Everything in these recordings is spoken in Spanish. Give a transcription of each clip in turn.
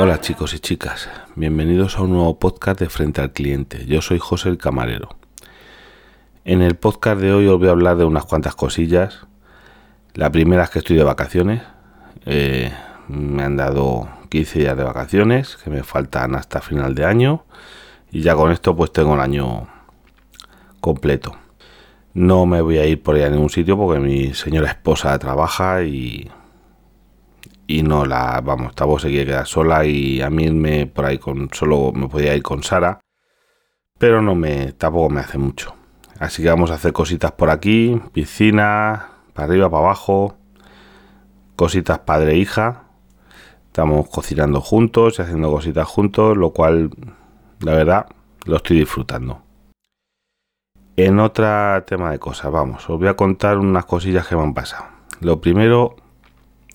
Hola chicos y chicas, bienvenidos a un nuevo podcast de Frente al Cliente. Yo soy José el Camarero. En el podcast de hoy os voy a hablar de unas cuantas cosillas. La primera es que estoy de vacaciones. Eh, me han dado 15 días de vacaciones que me faltan hasta final de año. Y ya con esto pues tengo el año completo. No me voy a ir por ahí a ningún sitio porque mi señora esposa trabaja y y no la, vamos, tampoco se quiere quedar sola y a mí me por ahí con, solo me podía ir con Sara, pero no me, tampoco me hace mucho. Así que vamos a hacer cositas por aquí, piscina, para arriba, para abajo, cositas padre e hija. Estamos cocinando juntos y haciendo cositas juntos, lo cual, la verdad, lo estoy disfrutando. En otro tema de cosas, vamos, os voy a contar unas cosillas que me han pasado. Lo primero,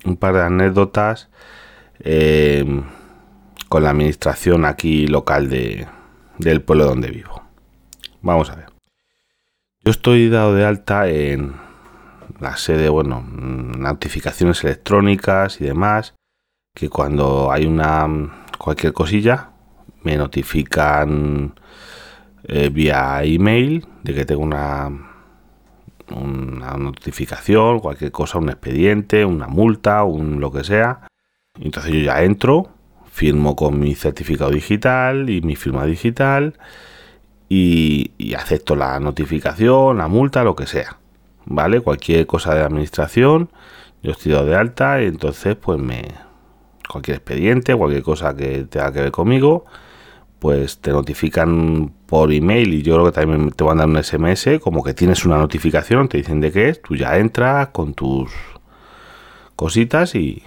un par de anécdotas eh, con la administración aquí local de, del pueblo donde vivo. Vamos a ver. Yo estoy dado de alta en la sede, bueno, notificaciones electrónicas y demás, que cuando hay una cualquier cosilla me notifican eh, vía email de que tengo una una notificación, cualquier cosa, un expediente, una multa, un lo que sea. Entonces yo ya entro, firmo con mi certificado digital y mi firma digital y, acepto la notificación, la multa, lo que sea. ¿Vale? Cualquier cosa de administración, yo estoy dado de alta y entonces pues me... Cualquier expediente, cualquier cosa que tenga que ver conmigo, pues te notifican por email y yo creo que también te van a dar un SMS como que tienes una notificación, te dicen de qué es, tú ya entras con tus cositas y,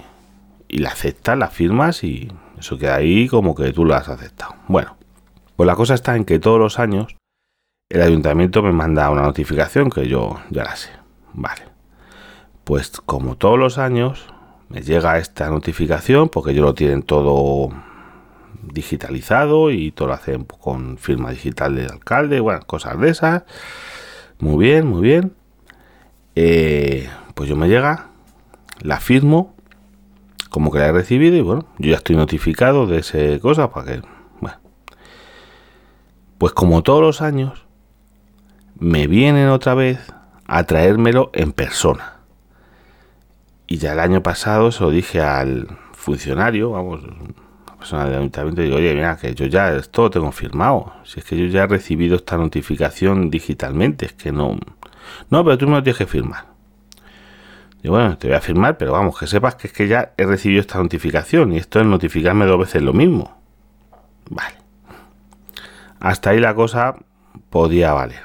y la aceptas, la firmas y eso queda ahí como que tú la has aceptado. Bueno, pues la cosa está en que todos los años el ayuntamiento me manda una notificación que yo ya la sé. Vale. Pues como todos los años me llega esta notificación porque ellos lo tienen todo digitalizado y todo lo hacen con firma digital del alcalde, bueno, cosas de esas. Muy bien, muy bien. Eh, pues yo me llega, la firmo, como que la he recibido y bueno, yo ya estoy notificado de ese cosa para que, bueno. Pues como todos los años, me vienen otra vez a traérmelo en persona. Y ya el año pasado se lo dije al funcionario, vamos, persona del ayuntamiento digo, oye, mira, que yo ya esto lo tengo firmado. Si es que yo ya he recibido esta notificación digitalmente, es que no. No, pero tú me lo tienes que firmar. Y bueno, te voy a firmar, pero vamos, que sepas que es que ya he recibido esta notificación y esto es notificarme dos veces lo mismo. Vale. Hasta ahí la cosa podía valer.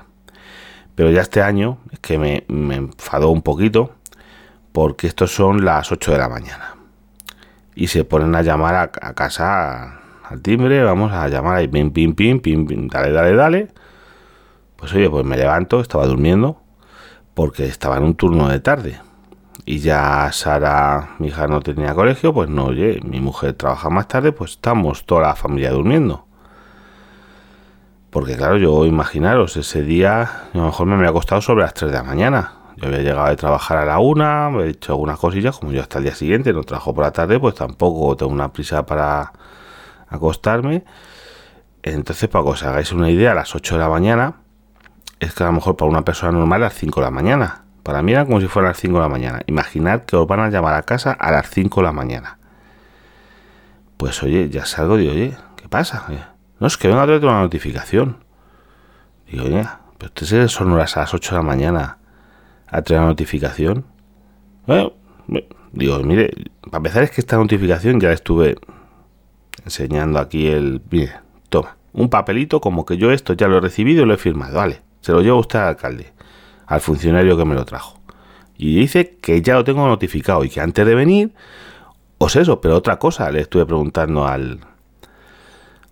Pero ya este año es que me, me enfadó un poquito porque estos son las 8 de la mañana y se ponen a llamar a, casa al timbre, vamos a llamar ahí, pim, pim, pim, pim, pim, dale, dale, dale. Pues oye, pues me levanto, estaba durmiendo, porque estaba en un turno de tarde. Y ya Sara, mi hija, no tenía colegio, pues no, oye, mi mujer trabaja más tarde, pues estamos toda la familia durmiendo. Porque claro, yo imaginaros, ese día a lo mejor me había acostado sobre las 3 de la mañana. Yo había llegado de trabajar a la una, he hecho algunas cosillas, como yo hasta el día siguiente no trabajo por la tarde, pues tampoco tengo una prisa para acostarme. Entonces, para que os hagáis una idea, a las 8 de la mañana, es que a lo mejor para una persona normal a las 5 de la mañana. Para mí era como si fuera a las 5 de la mañana. Imaginad que os van a llamar a casa a las 5 de la mañana. Pues oye, ya salgo y oye, ¿qué pasa? No, es que venga a traer una notificación. Digo, oye, pero ustedes son horas a las 8 de la mañana a traer la notificación. Digo, mire, para empezar es que esta notificación ya estuve enseñando aquí el... Mire, toma, un papelito como que yo esto ya lo he recibido y lo he firmado, vale. Se lo llevo usted al alcalde, al funcionario que me lo trajo. Y dice que ya lo tengo notificado y que antes de venir, os eso, pero otra cosa, le estuve preguntando al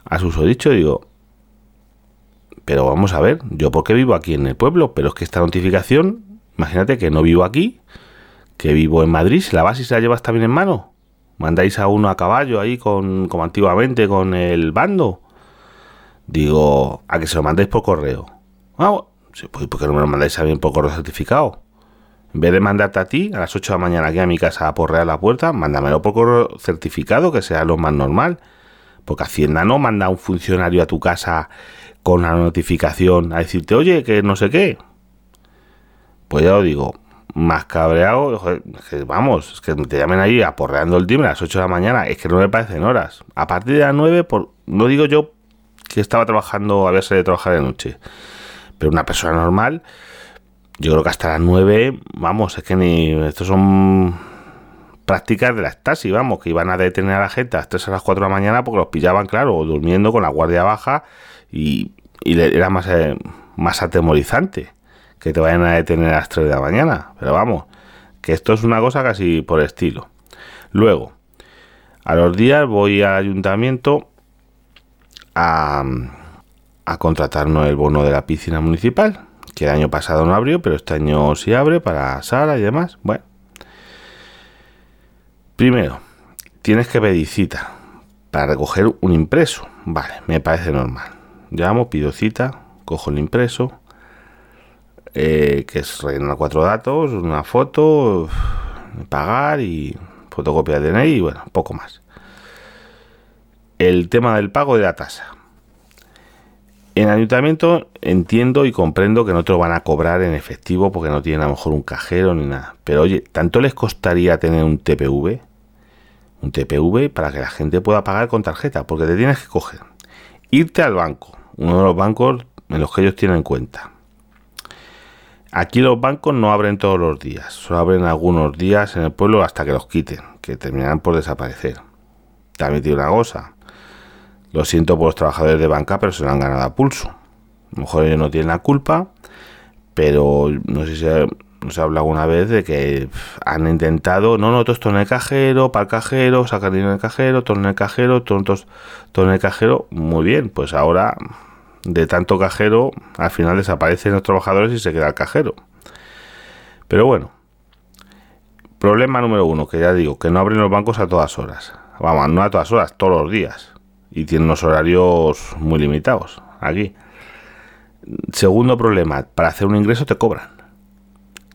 a susodicho, digo, pero vamos a ver, yo porque vivo aquí en el pueblo, pero es que esta notificación Imagínate que no vivo aquí, que vivo en Madrid, si la vas y se la llevas también en mano. Mandáis a uno a caballo ahí con, como antiguamente con el bando. Digo, a que se lo mandéis por correo. Ah, pues, ¿por qué no me lo mandáis también por correo certificado? En vez de mandarte a ti a las 8 de la mañana aquí a mi casa a porrear la puerta, mándamelo por correo certificado, que sea lo más normal. Porque Hacienda no manda a un funcionario a tu casa con la notificación a decirte, oye, que no sé qué. Pues ya lo digo, más cabreado, que vamos, es que te llamen ahí aporreando el timbre a las 8 de la mañana, es que no me parecen horas. A partir de las 9, por, no digo yo que estaba trabajando, había salido de trabajar de noche, pero una persona normal, yo creo que hasta las 9, vamos, es que ni, estos son prácticas de la estasi, vamos, que iban a detener a la gente a las 3 a las 4 de la mañana porque los pillaban, claro, durmiendo con la guardia baja y, era más, eh, más atemorizante que te vayan a detener a las 3 de la mañana. Pero vamos, que esto es una cosa casi por estilo. Luego, a los días voy al ayuntamiento a, a contratarnos el bono de la piscina municipal, que el año pasado no abrió, pero este año sí abre para sala y demás. Bueno, primero, tienes que pedir cita para recoger un impreso. Vale, me parece normal. Llamo, pido cita, cojo el impreso, eh, que es rellenar cuatro datos, una foto, pagar y fotocopia de DNI y bueno, poco más. El tema del pago de la tasa. En ayuntamiento entiendo y comprendo que no te lo van a cobrar en efectivo porque no tienen a lo mejor un cajero ni nada. Pero oye, ¿tanto les costaría tener un TPV? Un TPV para que la gente pueda pagar con tarjeta, porque te tienes que coger, irte al banco, uno de los bancos en los que ellos tienen cuenta, Aquí los bancos no abren todos los días, solo abren algunos días en el pueblo hasta que los quiten, que terminarán por desaparecer. También tiene una cosa, lo siento por los trabajadores de banca, pero se lo han ganado a pulso. A lo mejor ellos no tienen la culpa, pero no sé si se, habla alguna vez de que han intentado, no, no, todo esto en el cajero, para el cajero, sacar dinero en el cajero, todo en el cajero, todo en el cajero. Muy bien, pues ahora de tanto cajero, al final desaparecen los trabajadores y se queda el cajero. Pero bueno, problema número uno, que ya digo, que no abren los bancos a todas horas. Vamos, no a todas horas, todos los días. Y tienen unos horarios muy limitados aquí. Segundo problema, para hacer un ingreso te cobran.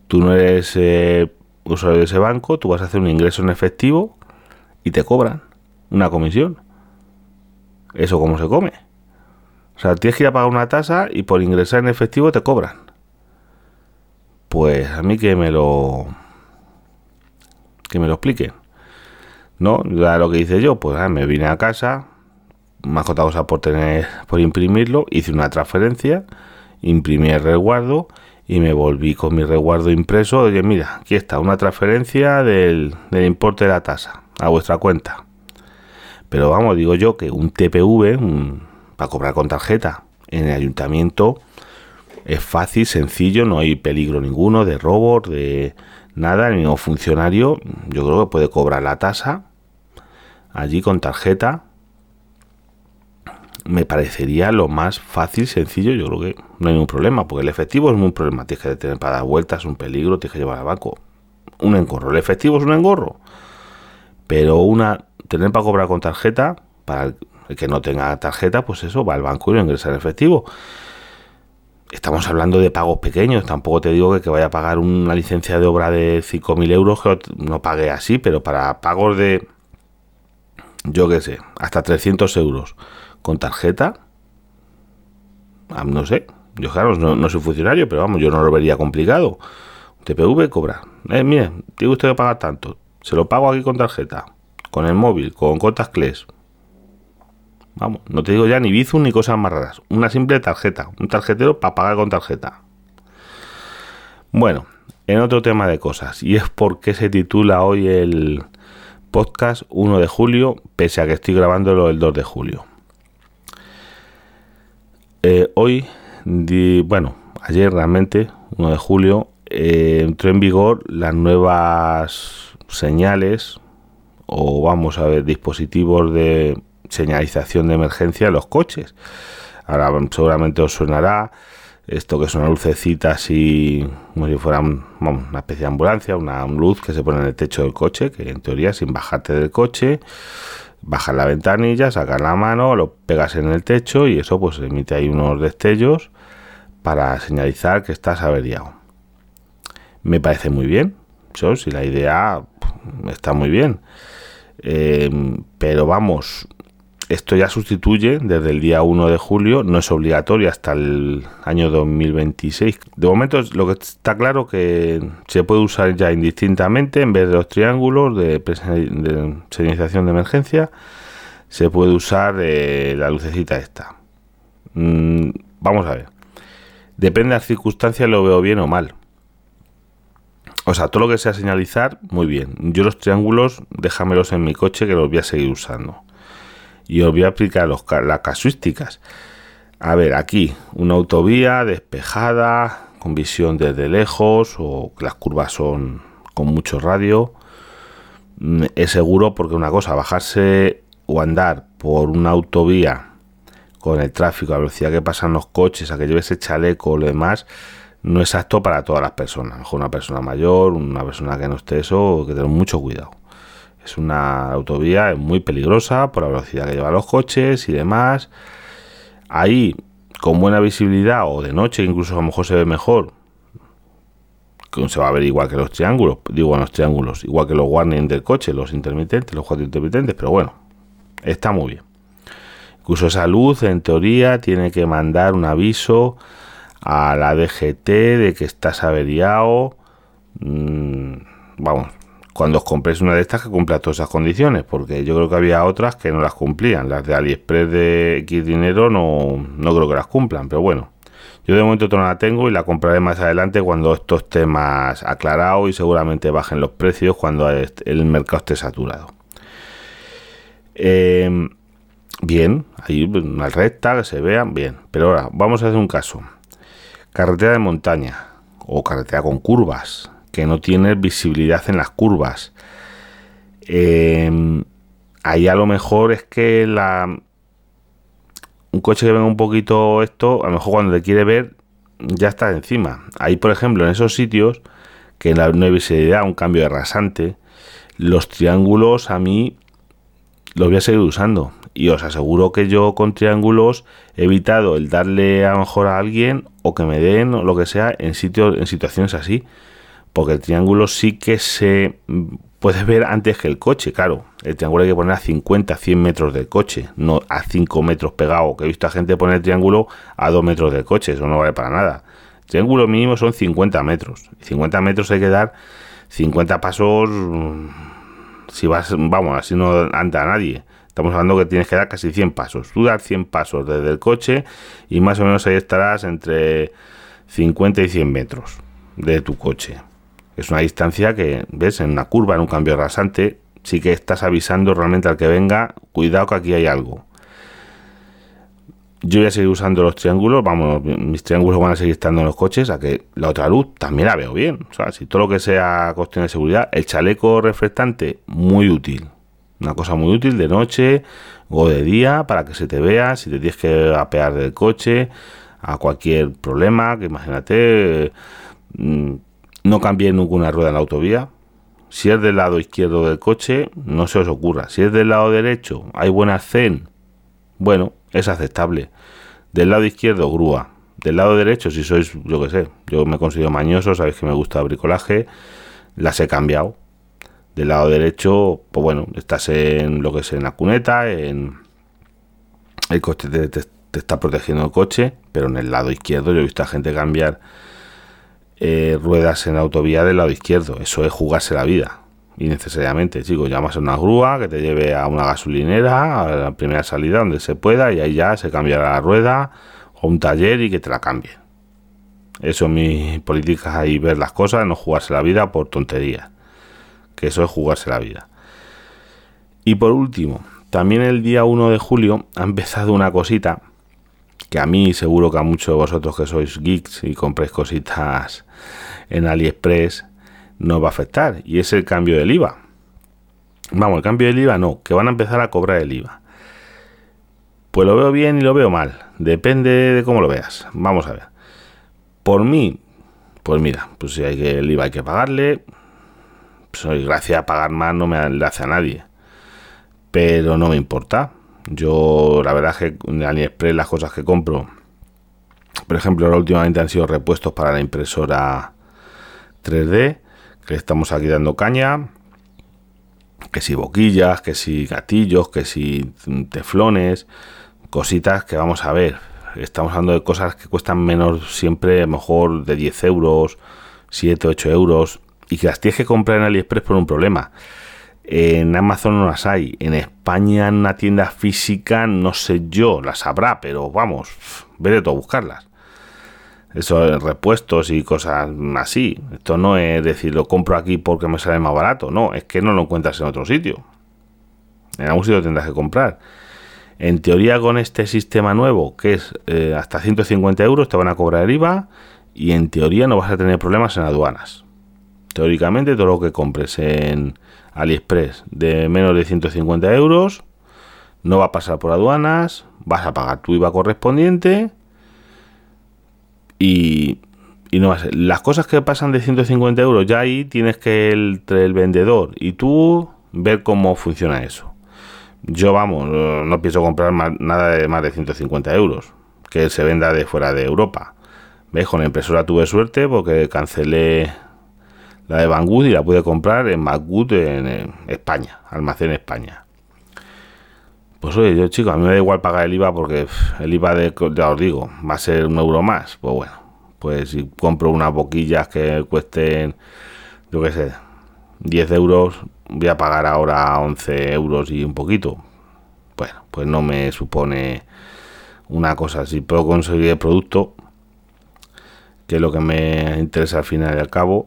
Tú no eres eh, usuario de ese banco, tú vas a hacer un ingreso en efectivo y te cobran una comisión. ¿Eso cómo se come? O sea, tienes que ir a pagar una tasa y por ingresar en efectivo te cobran. Pues a mí que me lo que me lo expliquen. No, ya lo que hice yo, pues ah, me vine a casa, más otra cosa por tener, por imprimirlo, hice una transferencia, imprimí el resguardo y me volví con mi resguardo impreso. Oye, mira, aquí está una transferencia del, del importe de la tasa a vuestra cuenta. Pero vamos, digo yo que un TPV, un, para cobrar con tarjeta. En el ayuntamiento es fácil, sencillo, no hay peligro ninguno de robo, de nada. El mismo funcionario, yo creo que puede cobrar la tasa allí con tarjeta. Me parecería lo más fácil, sencillo. Yo creo que no hay ningún problema, porque el efectivo es muy problema. Tienes que tener para dar vueltas, un peligro, tienes que llevar al banco. Un engorro. El efectivo es un engorro. Pero una, tener para cobrar con tarjeta, para el que no tenga tarjeta, pues eso, va al banco y lo ingresa en efectivo. Estamos hablando de pagos pequeños, tampoco te digo que, vaya a pagar una licencia de obra de 5.000 euros, no pague así, pero para pagos de, yo qué sé, hasta 300 euros con tarjeta, ah, no sé, yo claro, no, soy funcionario, pero vamos, yo no lo vería complicado. TPV cobra. Eh, mire, tiene usted que pagar tanto. Se lo pago aquí con tarjeta, con el móvil, con Contactless. Vamos, no te digo ya ni Bizum ni cosas más raras. Una simple tarjeta, un tarjetero para pagar con tarjeta. Bueno, en otro tema de cosas, y es por qué se titula hoy el podcast 1 de julio, pese a que estoy grabándolo el 2 de julio. Eh, hoy, bueno, ayer realmente, 1 de julio, eh, entró en vigor las nuevas señales o vamos a ver dispositivos de señalización de emergencia en los coches. Ahora seguramente os sonará esto que es una lucecita así como si fuera una especie de ambulancia, una luz que se pone en el techo del coche, que en teoría sin bajarte del coche, bajas la ventanilla, sacas la mano, lo pegas en el techo y eso pues emite ahí unos destellos para señalizar que estás averiado. me parece muy bien. Si la idea está muy bien. Eh, pero vamos, esto ya sustituye desde el día 1 de julio, no es obligatorio hasta el año 2026. De momento lo que está claro que se puede usar ya indistintamente en vez de los triángulos de, señalización de emergencia, se puede usar eh, la lucecita esta. Mm, vamos a ver. Depende de las circunstancias, lo veo bien o mal. O sea, todo lo que sea señalizar, muy bien. Yo los triángulos, déjamelos en mi coche que los voy a seguir usando y os voy a aplicar los, las casuísticas. A ver, aquí una autovía despejada, con visión desde lejos o las curvas son con mucho radio. Mm, es seguro porque una cosa, bajarse o andar por una autovía con el tráfico, a velocidad que pasan los coches, a que lleves el chaleco o lo demás, no es apto para todas las personas. Mejor una persona mayor, una persona que no esté eso, que tener mucho cuidado. Es una autovía muy peligrosa por la velocidad que llevan los coches y demás. Ahí, con buena visibilidad o de noche, incluso a lo mejor se ve mejor. Se va a ver igual que los triángulos, digo los triángulos, igual que los warnings del coche, los intermitentes, los cuatro intermitentes, pero bueno, está muy bien. Incluso esa luz, en teoría, tiene que mandar un aviso a la DGT de que estás averiado. Mm, vamos, cuando os compréis una de estas que cumpla todas esas condiciones, porque yo creo que había otras que no las cumplían. Las de AliExpress de X dinero no, no creo que las cumplan, pero bueno. Yo de momento no la tengo y la compraré más adelante cuando esto esté más aclarado y seguramente bajen los precios cuando el mercado esté saturado. Eh, bien, hay una recta que se vean bien, pero ahora vamos a hacer un caso. Carretera de montaña o carretera con curvas que no tiene visibilidad en las curvas. Em, ahí a lo mejor es que la un coche que venga un poquito esto, a lo mejor cuando te quiere ver ya está encima. Ahí, por ejemplo, en esos sitios que no hay visibilidad, un cambio de rasante, los triángulos a mí los voy a seguir usando. Y os aseguro que yo con triángulos he evitado el darle a lo mejor a alguien o que me den o lo que sea en sitios, en situaciones así porque el triángulo sí que se puede ver antes que el coche, claro. El triángulo hay que poner a 50, 100 metros del coche, no a 5 metros pegado, que he visto a gente poner el triángulo a 2 metros del coche, eso no vale para nada. El triángulo mínimo son 50 metros. 50 metros hay que dar 50 pasos mm, si vas, vamos, así no anda nadie. Estamos hablando que tienes que dar casi 100 pasos. Tú dar 100 pasos desde el coche y más o menos ahí estarás entre 50 y 100 metros de tu coche. Es una distancia que, ves, en una curva, en un cambio rasante, sí que estás avisando realmente al que venga, cuidado que aquí hay algo. Yo voy a seguir usando los triángulos, vamos, mis triángulos van a seguir estando en los coches, a que la otra luz también la veo bien. O sea, si todo lo que sea cuestión de seguridad, el chaleco reflectante, muy útil. Una cosa muy útil de noche o de día para que se te vea, si te tienes que apear del coche, a cualquier problema, que imagínate, mm, no cambie ninguna rueda en la autovía. Si es del lado izquierdo del coche, no se os ocurra. Si es del lado derecho, hay buena zen. Bueno, es aceptable. Del lado izquierdo, grúa. Del lado derecho, si sois, yo que sé, yo me considero mañoso, sabéis que me gusta el bricolaje, las he cambiado. Del lado derecho, pues bueno, estás en lo que es en la cuneta, en el coche te está protegiendo el coche, pero en el lado izquierdo yo he visto a gente cambiar eh, ruedas en autovía del lado izquierdo. Eso es jugarse la vida. Innecesariamente, chicos, llamas a una grúa que te lleve a una gasolinera, a la primera salida donde se pueda, y ahí ya se cambiará la rueda o un taller y que te la cambie Eso es mi política ahí, ver las cosas, no jugarse la vida por tonterías. Que eso es jugarse la vida. Y por último, también el día 1 de julio ha empezado una cosita que a mí seguro que a muchos de vosotros que sois geeks y compréis cositas en AliExpress no va a afectar y es el cambio del IVA. Vamos, el cambio del IVA no, que van a empezar a cobrar el IVA. Pues lo veo bien y lo veo mal, depende de cómo lo veas. Vamos a ver. Por mí, pues mira, pues si hay que el IVA hay que pagarle, pues gracias a pagar más no me hace a nadie. Pero no me importa yo, la verdad es que en AliExpress las cosas que compro, por ejemplo, ahora últimamente han sido repuestos para la impresora 3D, que estamos aquí dando caña, que si boquillas, que si gatillos, que si teflones, cositas que vamos a ver. Estamos hablando de cosas que cuestan menos siempre, mejor de 10 euros, 7, 8 euros, y que las tienes que comprar en AliExpress por un problema. En Amazon no las hay. En España, en una tienda física, no sé yo, las habrá, pero vamos, de todo a buscarlas. Eso, repuestos y cosas así. Esto no es decir, lo compro aquí porque me sale más barato. No, es que no lo encuentras en otro sitio. En algún sitio tendrás que comprar. En teoría, con este sistema nuevo, que es eh, hasta 150 euros, te van a cobrar el IVA y en teoría no vas a tener problemas en aduanas. Teóricamente, todo lo que compres en AliExpress de menos de 150 euros no va a pasar por aduanas, vas a pagar tu IVA correspondiente y, no va a ser. Las cosas que pasan de 150 euros, ya ahí tienes que el, el vendedor y tú ver cómo funciona eso. Yo, vamos, no pienso comprar nada de más de 150 euros que se venda de fuera de Europa. ¿Ves? Con la impresora tuve suerte porque cancelé la de Banggood y la pude comprar en Banggood en, España, almacén España. Pues oye, yo chico, a mí me da igual pagar el IVA porque el IVA de, ya os digo, va a ser un euro más. Pues bueno, pues si compro unas boquillas que cuesten, yo qué sé, 10 euros, voy a pagar ahora 11 euros y un poquito. Bueno, pues no me supone una cosa. Si puedo conseguir el producto, que es lo que me interesa al final y al cabo,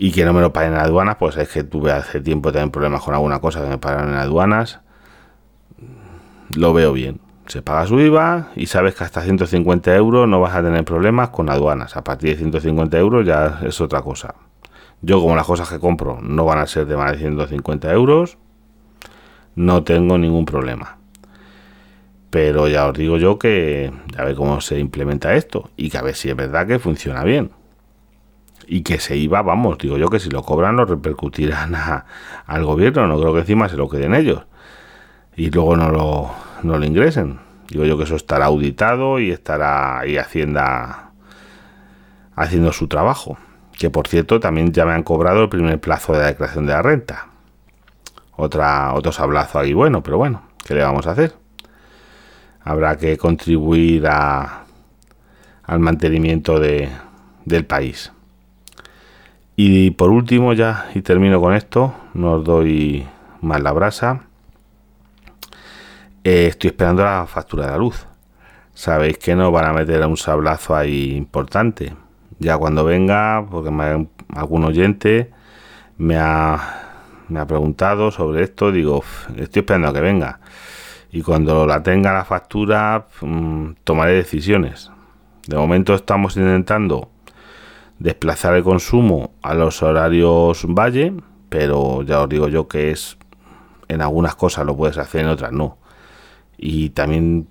y que no me lo paguen en aduanas, pues es que tuve hace tiempo también problemas con alguna cosa que me pagaron en aduanas. Lo veo bien. Se paga su IVA y sabes que hasta 150 euros no vas a tener problemas con aduanas. A partir de 150 euros ya es otra cosa. Yo como las cosas que compro no van a ser de más de 150 euros, no tengo ningún problema. Pero ya os digo yo que a ver cómo se implementa esto y que a ver si es verdad que funciona bien y que se iba, vamos, digo yo que si lo cobran lo repercutirán al gobierno, no creo que encima se lo queden ellos y luego no lo, no lo ingresen. Digo yo que eso estará auditado y estará ahí Hacienda haciendo su trabajo. Que por cierto también ya me han cobrado el primer plazo de la declaración de la renta. Otra, otro sablazo ahí bueno, pero bueno, ¿qué le vamos a hacer? Habrá que contribuir a, al mantenimiento de, del país. Y por último ya, y termino con esto, no os doy más la brasa. Eh, estoy esperando la factura de la luz. Sabéis que no van a meter un sablazo ahí importante. Ya cuando venga, porque algún oyente me ha, me ha preguntado sobre esto, digo, estoy esperando a que venga. Y cuando la tenga la factura, mm, tomaré decisiones. De momento estamos intentando desplazar el consumo a los horarios valle, pero ya os digo yo que es en algunas cosas lo puedes hacer, en otras no. Y también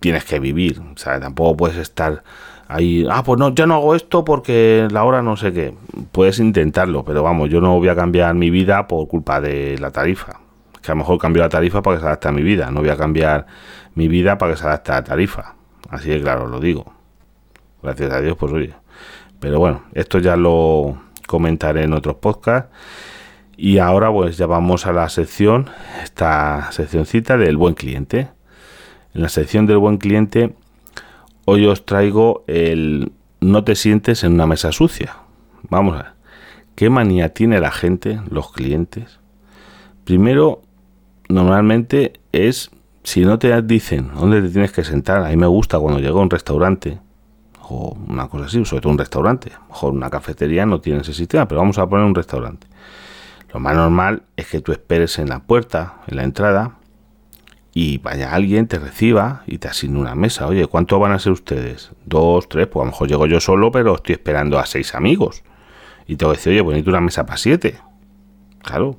tienes que vivir, o sea, tampoco puedes estar ahí, ah, pues no, ya no hago esto porque la hora no sé qué. Puedes intentarlo, pero vamos, yo no voy a cambiar mi vida por culpa de la tarifa. Que a lo mejor cambio la tarifa para que se adapte a mi vida, no voy a cambiar mi vida para que se adapte a la tarifa. Así de claro, lo digo. Gracias a Dios, pues oye, pero bueno, esto ya lo comentaré en otros podcasts. Y ahora pues ya vamos a la sección, esta seccioncita del buen cliente. En la sección del buen cliente, hoy os traigo el no te sientes en una mesa sucia. Vamos a ver, ¿qué manía tiene la gente, los clientes? Primero, normalmente es, si no te dicen dónde te tienes que sentar, a mí me gusta cuando llego a un restaurante, una cosa así, sobre todo un restaurante. A lo mejor una cafetería no tiene ese sistema, pero vamos a poner un restaurante. Lo más normal es que tú esperes en la puerta, en la entrada, y vaya alguien, te reciba y te asigne una mesa. Oye, ¿cuántos van a ser ustedes? Dos, tres, pues a lo mejor llego yo solo, pero estoy esperando a seis amigos. Y te voy a decir, oye, pues una mesa para siete. Claro.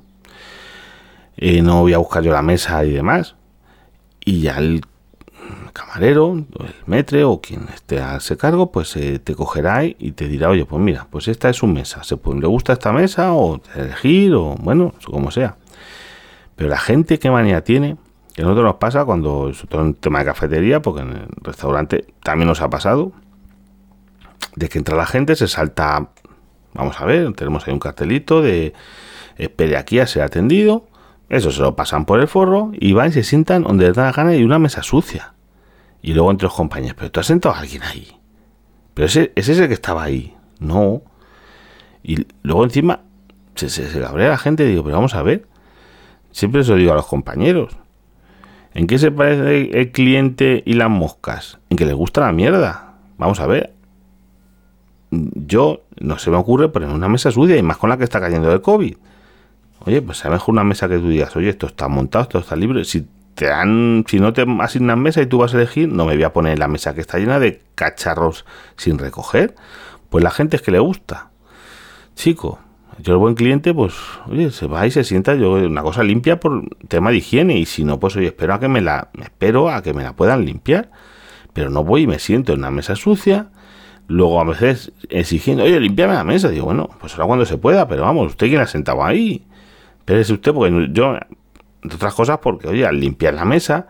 Y no voy a buscar yo la mesa y demás. Y ya el camarero, el metre o quien esté a ese cargo, pues eh, te cogerá y te dirá, oye, pues mira, pues esta es su mesa, ¿se ¿le gusta esta mesa? O elegir, o bueno, como sea. Pero la gente, ¿qué manía tiene? Que a nosotros nos pasa cuando, es todo tema de cafetería, porque en el restaurante también nos ha pasado, de que entra la gente, se salta Vamos a ver, tenemos ahí un cartelito de espere aquí a ser atendido. Eso se lo pasan por el forro y van y se sientan donde les da la gana y una mesa sucia. Y luego entre los compañeros, pero tú has sentado a alguien ahí. Pero ese, ese es el que estaba ahí. No. Y luego encima se, se, se cabrea la gente y digo, pero vamos a ver. Siempre se lo digo a los compañeros. ¿En qué se parece el cliente y las moscas? En que les gusta la mierda. Vamos a ver. Yo no se me ocurre poner una mesa sucia y más con la que está cayendo de COVID. Oye, pues sea mejor una mesa que tú digas, oye, esto está montado, esto está libre. Si te dan, si no te asignan mesa y tú vas a elegir, no me voy a poner la mesa que está llena de cacharros sin recoger. Pues la gente es que le gusta. Chico, yo el buen cliente, pues, oye, se va y se sienta, yo una cosa limpia por tema de higiene, y si no, pues oye, espero a que me la, espero a que me la puedan limpiar, pero no voy y me siento en una mesa sucia, luego a veces exigiendo, oye, limpiame la mesa, digo, bueno, pues ahora cuando se pueda, pero vamos, usted quién ha sentado ahí, espérese usted, porque yo, entre otras cosas, porque oye, al limpiar la mesa,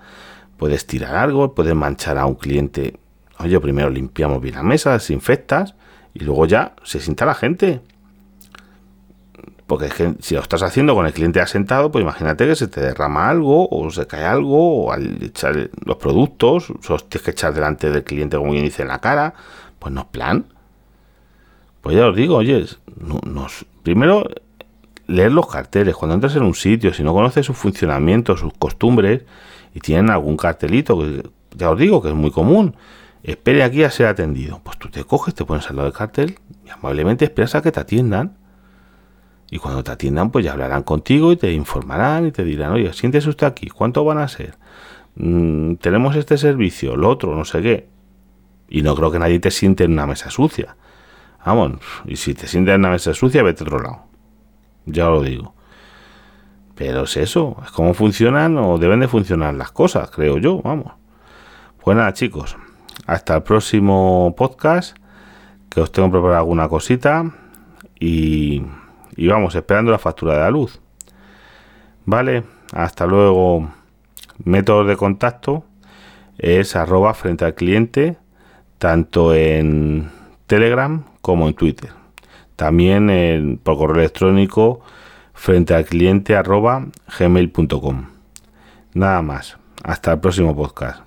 puedes tirar algo, puedes manchar a un cliente, oye, primero limpiamos bien la mesa, desinfectas, y luego ya se sienta la gente porque si lo estás haciendo con el cliente asentado, pues imagínate que se te derrama algo o se cae algo, o al echar los productos, los tienes que echar delante del cliente, como bien dice, en la cara. Pues no es plan. Pues ya os digo, oye, nos, primero leer los carteles. Cuando entras en un sitio, si no conoces su funcionamiento, sus costumbres, y tienen algún cartelito, que ya os digo que es muy común, espere aquí a ser atendido. Pues tú te coges, te pones al lado del cartel y amablemente esperas a que te atiendan y cuando te atiendan, pues ya hablarán contigo y te informarán y te dirán, oye, siéntese usted aquí, ¿cuánto van a ser? Mm, tenemos este servicio, lo otro, no sé qué. Y no creo que nadie te siente en una mesa sucia. Vamos, y si te sientes en una mesa sucia, vete a otro lado. Ya lo digo. Pero es eso, es cómo funcionan o deben de funcionar las cosas, creo yo, vamos. Pues nada, chicos, hasta el próximo podcast, que os tengo preparado alguna cosita y y vamos esperando la factura de la luz. Vale, hasta luego. Métodos de contacto es arroba frente al cliente, tanto en Telegram como en Twitter. También por correo electrónico frente al cliente arroba gmail.com. Nada más. Hasta el próximo podcast.